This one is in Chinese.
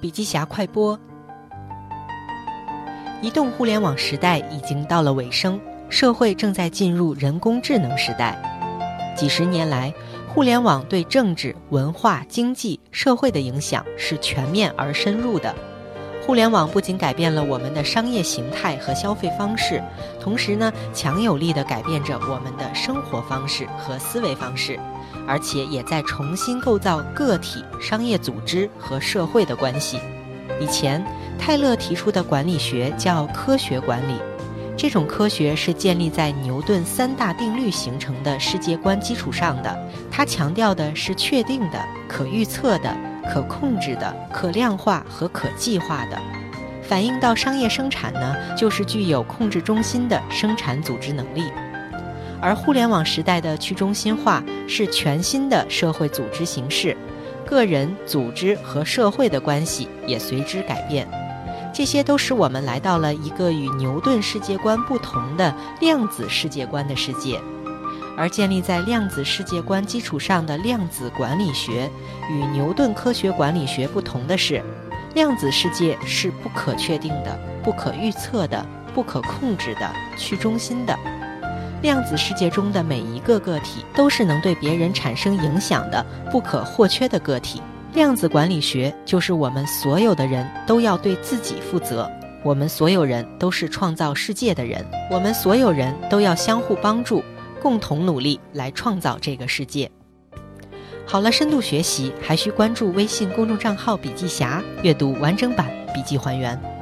笔记侠快播。移动互联网时代已经到了尾声，社会正在进入人工智能时代。几十年来，互联网对政治、文化、经济、社会的影响是全面而深入的。互联网不仅改变了我们的商业形态和消费方式，同时呢，强有力地改变着我们的生活方式和思维方式，而且也在重新构造个体、商业组织和社会的关系。以前，泰勒提出的管理学叫科学管理，这种科学是建立在牛顿三大定律形成的世界观基础上的。它强调的是确定的、可预测的。可控制的、可量化和可计划的，反映到商业生产呢，就是具有控制中心的生产组织能力。而互联网时代的去中心化是全新的社会组织形式，个人、组织和社会的关系也随之改变。这些都使我们来到了一个与牛顿世界观不同的量子世界观的世界。而建立在量子世界观基础上的量子管理学，与牛顿科学管理学不同的是，量子世界是不可确定的、不可预测的、不可控制的、去中心的。量子世界中的每一个个体都是能对别人产生影响的、不可或缺的个体。量子管理学就是我们所有的人都要对自己负责，我们所有人都是创造世界的人，我们所有人都要相互帮助。共同努力来创造这个世界。好了，深度学习还需关注微信公众账号“笔记侠”，阅读完整版笔记还原。